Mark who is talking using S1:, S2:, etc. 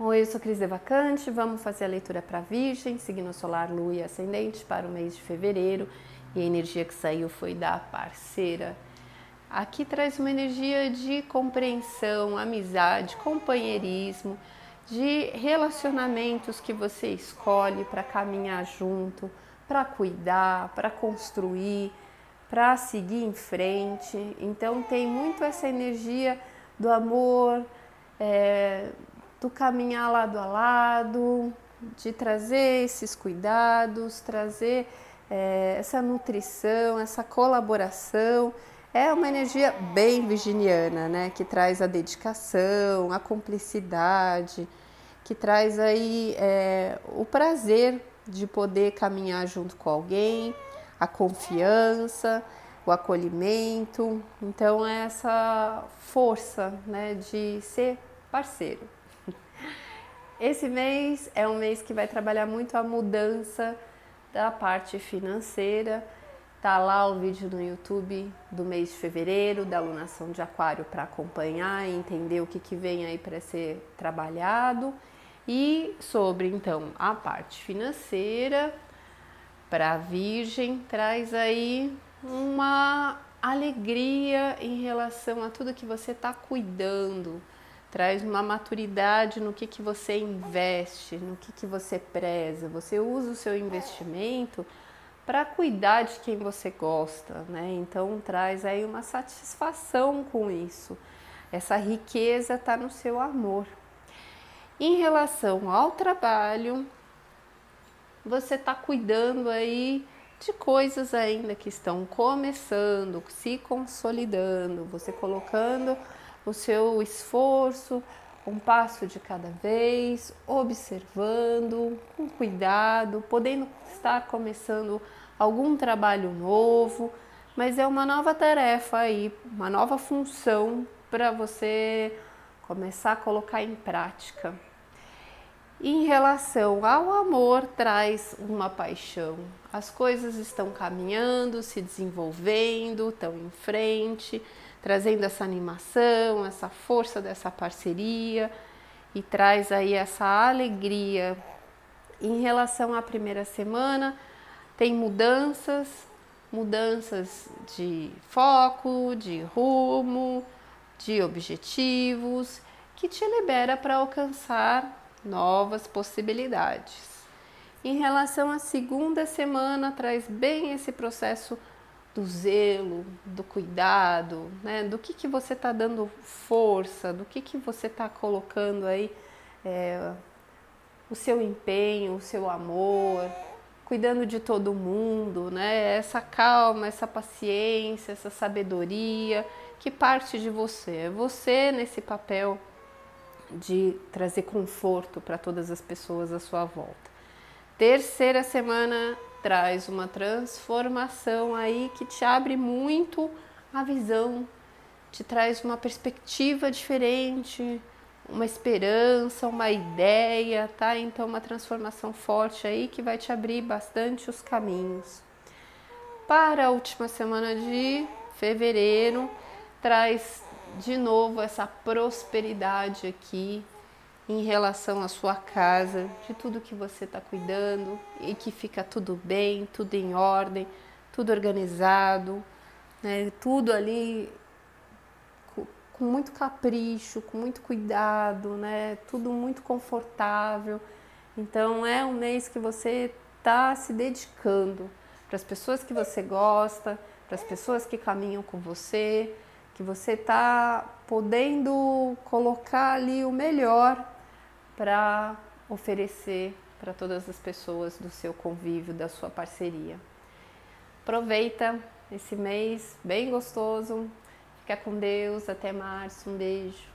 S1: Oi, eu sou Cris Devacante. Vamos fazer a leitura para Virgem, signo solar, lua e ascendente para o mês de fevereiro. E a energia que saiu foi da parceira. Aqui traz uma energia de compreensão, amizade, companheirismo, de relacionamentos que você escolhe para caminhar junto, para cuidar, para construir, para seguir em frente. Então tem muito essa energia do amor. É, do caminhar lado a lado, de trazer esses cuidados, trazer é, essa nutrição, essa colaboração. É uma energia bem virginiana, né? Que traz a dedicação, a cumplicidade, que traz aí é, o prazer de poder caminhar junto com alguém, a confiança, o acolhimento. Então, é essa força, né, de ser parceiro. Esse mês é um mês que vai trabalhar muito a mudança da parte financeira. Tá lá o vídeo no YouTube do mês de fevereiro, da alunação de aquário para acompanhar e entender o que, que vem aí para ser trabalhado. E sobre então a parte financeira para Virgem, traz aí uma alegria em relação a tudo que você está cuidando traz uma maturidade no que, que você investe, no que, que você preza. Você usa o seu investimento para cuidar de quem você gosta, né? Então traz aí uma satisfação com isso. Essa riqueza está no seu amor. Em relação ao trabalho, você está cuidando aí de coisas ainda que estão começando, se consolidando, você colocando o seu esforço, um passo de cada vez, observando, com cuidado, podendo estar começando algum trabalho novo, mas é uma nova tarefa aí, uma nova função para você começar a colocar em prática. Em relação ao amor, traz uma paixão. As coisas estão caminhando, se desenvolvendo, estão em frente trazendo essa animação, essa força dessa parceria e traz aí essa alegria. Em relação à primeira semana, tem mudanças, mudanças de foco, de rumo, de objetivos, que te libera para alcançar novas possibilidades. Em relação à segunda semana, traz bem esse processo do zelo, do cuidado, né? do que, que você está dando força, do que, que você está colocando aí é, o seu empenho, o seu amor, cuidando de todo mundo, né? essa calma, essa paciência, essa sabedoria que parte de você. É você nesse papel de trazer conforto para todas as pessoas à sua volta. Terceira semana traz uma transformação aí que te abre muito a visão, te traz uma perspectiva diferente, uma esperança, uma ideia, tá? Então, uma transformação forte aí que vai te abrir bastante os caminhos. Para a última semana de fevereiro, traz de novo essa prosperidade aqui, em relação à sua casa, de tudo que você está cuidando e que fica tudo bem, tudo em ordem, tudo organizado, né? tudo ali com, muito capricho, com muito cuidado, né? tudo muito confortável. Então é um mês que você está se dedicando para as pessoas que você gosta, para as pessoas que caminham com você, que você está podendo colocar ali o melhor para oferecer para todas as pessoas do seu convívio, da sua parceria. Aproveita esse mês bem gostoso. Fica com Deus. Até março. Um beijo.